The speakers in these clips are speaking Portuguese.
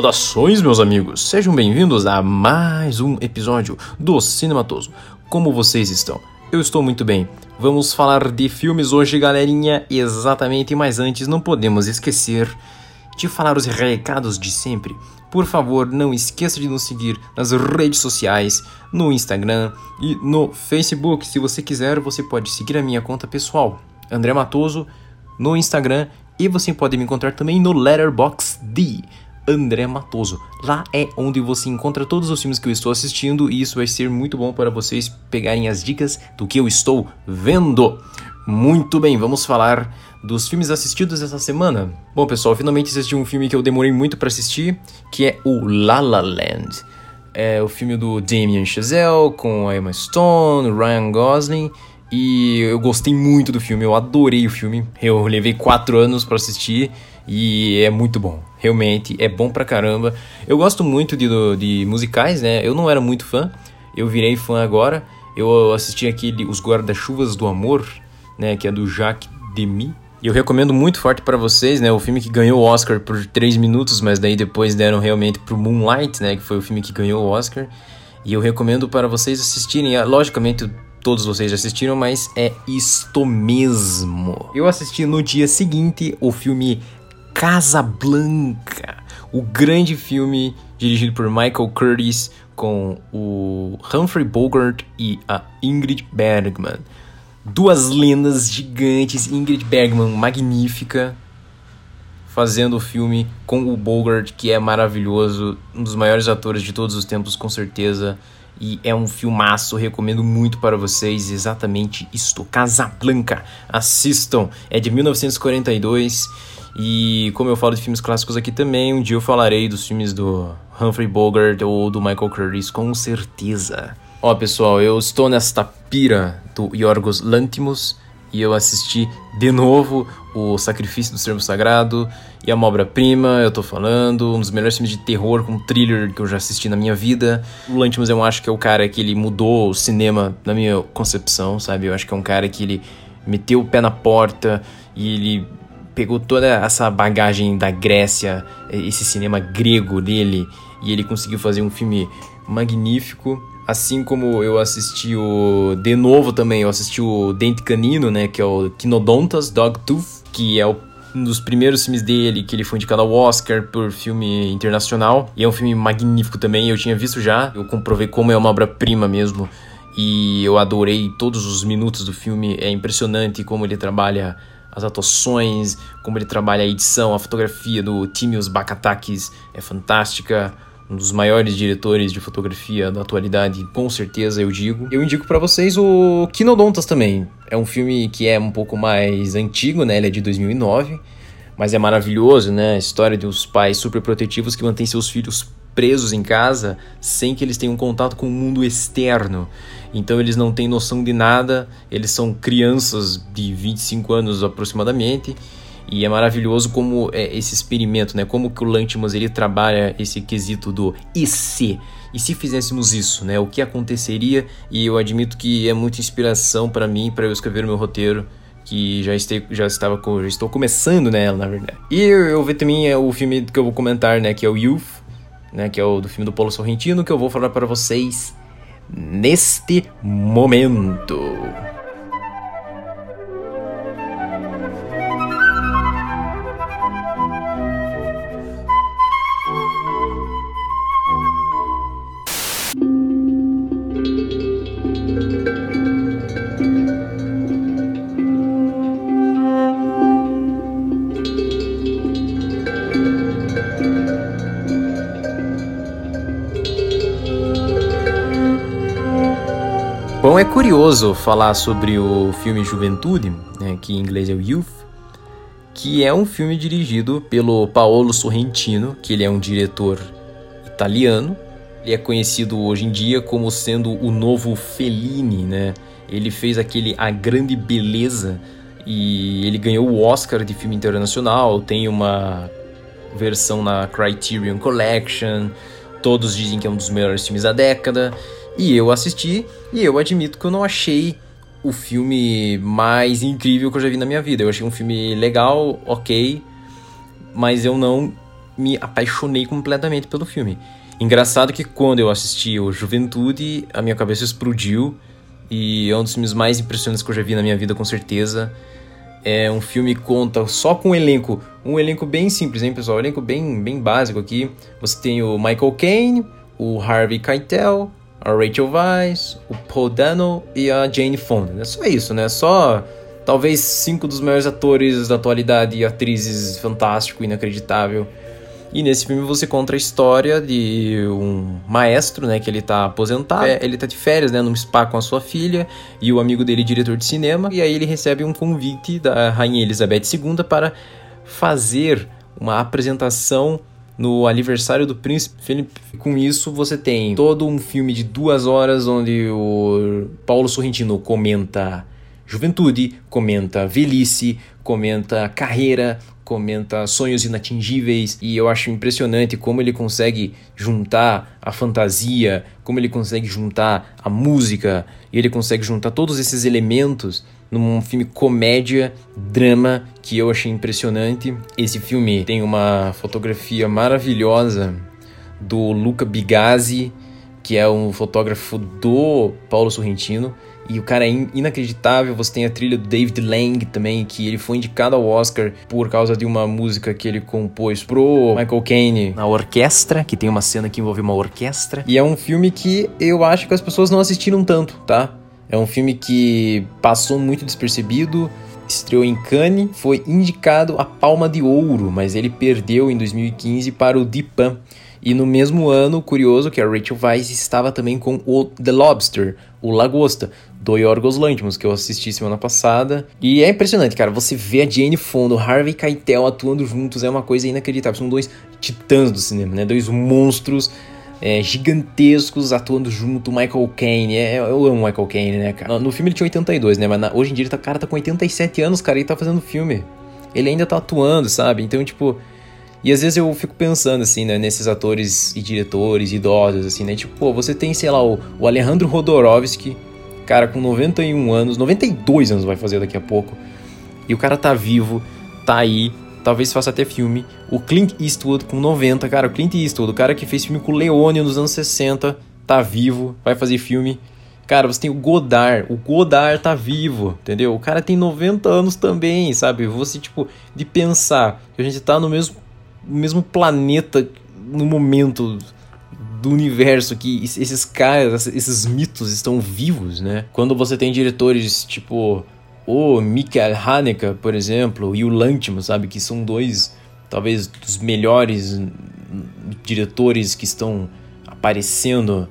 Saudações, meus amigos! Sejam bem-vindos a mais um episódio do Cinematoso. Como vocês estão? Eu estou muito bem. Vamos falar de filmes hoje, galerinha, exatamente, mas antes não podemos esquecer de falar os recados de sempre. Por favor, não esqueça de nos seguir nas redes sociais, no Instagram e no Facebook. Se você quiser, você pode seguir a minha conta pessoal, André Matoso, no Instagram e você pode me encontrar também no Letterboxd. André Matoso. Lá é onde você encontra todos os filmes que eu estou assistindo e isso vai ser muito bom para vocês pegarem as dicas do que eu estou vendo. Muito bem, vamos falar dos filmes assistidos essa semana. Bom, pessoal, finalmente assisti um filme que eu demorei muito para assistir, que é o La La Land. É o filme do Damien Chazelle com Emma Stone, Ryan Gosling e eu gostei muito do filme, eu adorei o filme. Eu levei quatro anos para assistir e é muito bom. Realmente é bom pra caramba. Eu gosto muito de, de musicais, né? Eu não era muito fã, eu virei fã agora. Eu assisti aquele Os Guarda-Chuvas do Amor, né? Que é do Jacques Demy. E eu recomendo muito forte para vocês, né? O filme que ganhou o Oscar por 3 minutos, mas daí depois deram realmente pro Moonlight, né? Que foi o filme que ganhou o Oscar. E eu recomendo para vocês assistirem. Logicamente, todos vocês já assistiram, mas é isto mesmo. Eu assisti no dia seguinte o filme Casablanca, o grande filme dirigido por Michael Curtis com o Humphrey Bogart e a Ingrid Bergman. Duas lendas gigantes, Ingrid Bergman magnífica, fazendo o filme com o Bogart, que é maravilhoso, um dos maiores atores de todos os tempos, com certeza. E é um filmaço, recomendo muito para vocês, exatamente isto, Casablanca. Assistam, é de 1942 e como eu falo de filmes clássicos aqui também, um dia eu falarei dos filmes do Humphrey Bogart ou do Michael Curtis, com certeza. Ó, pessoal, eu estou nesta pira do Yorgos Lantimos e eu assisti de novo o Sacrifício do Servo Sagrado e a obra-prima, eu tô falando, um dos melhores filmes de terror com thriller que eu já assisti na minha vida. O Lantimos eu acho que é o cara que ele mudou o cinema na minha concepção, sabe? Eu acho que é um cara que ele meteu o pé na porta e ele pegou toda essa bagagem da Grécia, esse cinema grego dele, e ele conseguiu fazer um filme magnífico. Assim como eu assisti o. De novo também, eu assisti o Dente Canino, né? Que é o Quinodontas Dogtooth, que é o um dos primeiros filmes dele, que ele foi indicado ao Oscar por filme internacional. E é um filme magnífico também, eu tinha visto já. Eu comprovei como é uma obra-prima mesmo. E eu adorei todos os minutos do filme. É impressionante como ele trabalha as atuações, como ele trabalha a edição, a fotografia do Timios Bakatakis é fantástica. Um dos maiores diretores de fotografia da atualidade, com certeza eu digo. Eu indico para vocês o Quinodontas também. É um filme que é um pouco mais antigo, né? Ele é de 2009, mas é maravilhoso, né? A história dos pais super protetivos que mantêm seus filhos presos em casa sem que eles tenham contato com o mundo externo. Então eles não têm noção de nada, eles são crianças de 25 anos aproximadamente. E é maravilhoso como é esse experimento, né? Como que o Lantimos ele trabalha esse quesito do e se? E se fizéssemos isso, né? O que aconteceria? E eu admito que é muita inspiração para mim para eu escrever o meu roteiro que já, este, já estava já estou começando nela, na verdade. E eu, eu vi também é, o filme que eu vou comentar, né, que é o Youth, né, que é o do filme do Paulo Sorrentino, que eu vou falar para vocês neste momento. Curioso falar sobre o filme Juventude, né, que em inglês é o Youth, que é um filme dirigido pelo Paolo Sorrentino, que ele é um diretor italiano. Ele é conhecido hoje em dia como sendo o novo Fellini, né? Ele fez aquele A Grande Beleza e ele ganhou o Oscar de filme internacional. Tem uma versão na Criterion Collection. Todos dizem que é um dos melhores filmes da década. E eu assisti e eu admito que eu não achei o filme mais incrível que eu já vi na minha vida. Eu achei um filme legal, ok, mas eu não me apaixonei completamente pelo filme. Engraçado que quando eu assisti o Juventude, a minha cabeça explodiu e é um dos filmes mais impressionantes que eu já vi na minha vida, com certeza. É um filme que conta só com um elenco, um elenco bem simples, hein, pessoal? Um elenco bem, bem básico aqui. Você tem o Michael Caine, o Harvey Keitel, a Rachel Weisz, o Paul Dano e a Jane Fonda. É só isso, né? Só talvez cinco dos maiores atores da atualidade e atrizes fantástico, inacreditável. E nesse filme você conta a história de um maestro, né, que ele tá aposentado, é, ele tá de férias, né, num spa com a sua filha e o amigo dele, diretor de cinema, e aí ele recebe um convite da rainha Elizabeth II para fazer uma apresentação no aniversário do príncipe Felipe. Com isso, você tem todo um filme de duas horas onde o Paulo Sorrentino comenta juventude, comenta velhice, comenta carreira, comenta sonhos inatingíveis e eu acho impressionante como ele consegue juntar a fantasia, como ele consegue juntar a música, e ele consegue juntar todos esses elementos num filme comédia, drama, que eu achei impressionante. Esse filme tem uma fotografia maravilhosa do Luca Bigazzi, que é um fotógrafo do Paulo Sorrentino. E o cara é inacreditável. Você tem a trilha do David Lang também, que ele foi indicado ao Oscar por causa de uma música que ele compôs pro Michael Caine na orquestra, que tem uma cena que envolve uma orquestra. E é um filme que eu acho que as pessoas não assistiram tanto, tá? É um filme que passou muito despercebido, estreou em Cannes, foi indicado a Palma de Ouro, mas ele perdeu em 2015 para o Dipan. E no mesmo ano, curioso que a Rachel Weisz estava também com o The Lobster, o Lagosta, do Yorgos Lanthimos, que eu assisti semana passada. E é impressionante, cara, você vê a Jane Fonda, o Harvey Keitel atuando juntos, é uma coisa inacreditável. São dois titãs do cinema, né? Dois monstros é, gigantescos atuando junto, Michael Caine. É, eu amo Michael Caine, né, cara? No, filme ele tinha 82, né? Mas na, hoje em dia ele tá, cara, tá com 87 anos, cara, e tá fazendo filme. Ele ainda tá atuando, sabe? Então, tipo, e às vezes eu fico pensando, assim, né, nesses atores e diretores idosos, assim, né? Tipo, pô, você tem, sei lá, o, o Alejandro Rodorovsky, cara com 91 anos, 92 anos vai fazer daqui a pouco. E o cara tá vivo, tá aí, talvez faça até filme. O Clint Eastwood com 90, cara, o Clint Eastwood, o cara que fez filme com o Leone nos anos 60, tá vivo, vai fazer filme. Cara, você tem o Godard, o Godard tá vivo, entendeu? O cara tem 90 anos também, sabe? Você, tipo, de pensar que a gente tá no mesmo mesmo planeta no momento do universo que esses caras, esses mitos estão vivos, né? Quando você tem diretores tipo o Michael Haneke, por exemplo, e o Lanthimos, sabe, que são dois talvez dos melhores diretores que estão aparecendo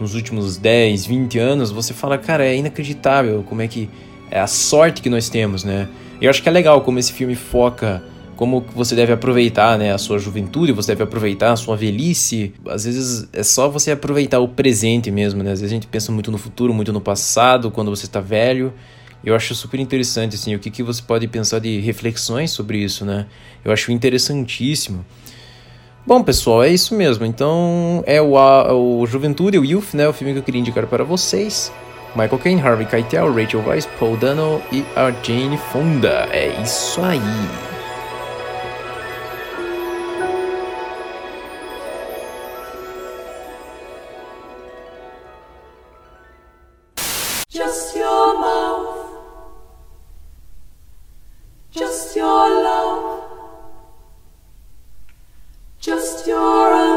nos últimos 10, 20 anos, você fala, cara, é inacreditável como é que é a sorte que nós temos, né? Eu acho que é legal como esse filme foca como você deve aproveitar né, a sua juventude, você deve aproveitar a sua velhice. Às vezes é só você aproveitar o presente mesmo, né? Às vezes a gente pensa muito no futuro, muito no passado, quando você está velho. Eu acho super interessante, assim, o que, que você pode pensar de reflexões sobre isso, né? Eu acho interessantíssimo. Bom, pessoal, é isso mesmo. Então, é o, a, o Juventude, o Youth, né? O filme que eu queria indicar para vocês. Michael Caine, Harvey Keitel, Rachel Weisz, Paul Dano e a Jane Fonda. É isso aí.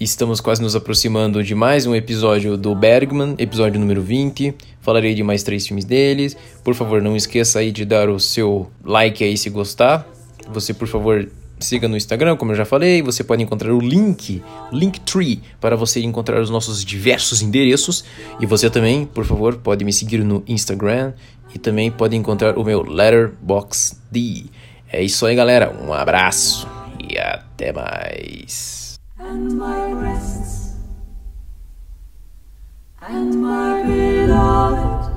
estamos quase nos aproximando de mais um episódio do Bergman, episódio número 20. Falarei de mais três filmes deles. Por favor, não esqueça aí de dar o seu like aí se gostar. Você, por favor, siga no Instagram, como eu já falei. Você pode encontrar o link, Linktree, para você encontrar os nossos diversos endereços. E você também, por favor, pode me seguir no Instagram e também pode encontrar o meu Letterboxd. É isso aí, galera. Um abraço e até mais. and my breasts and my beloved.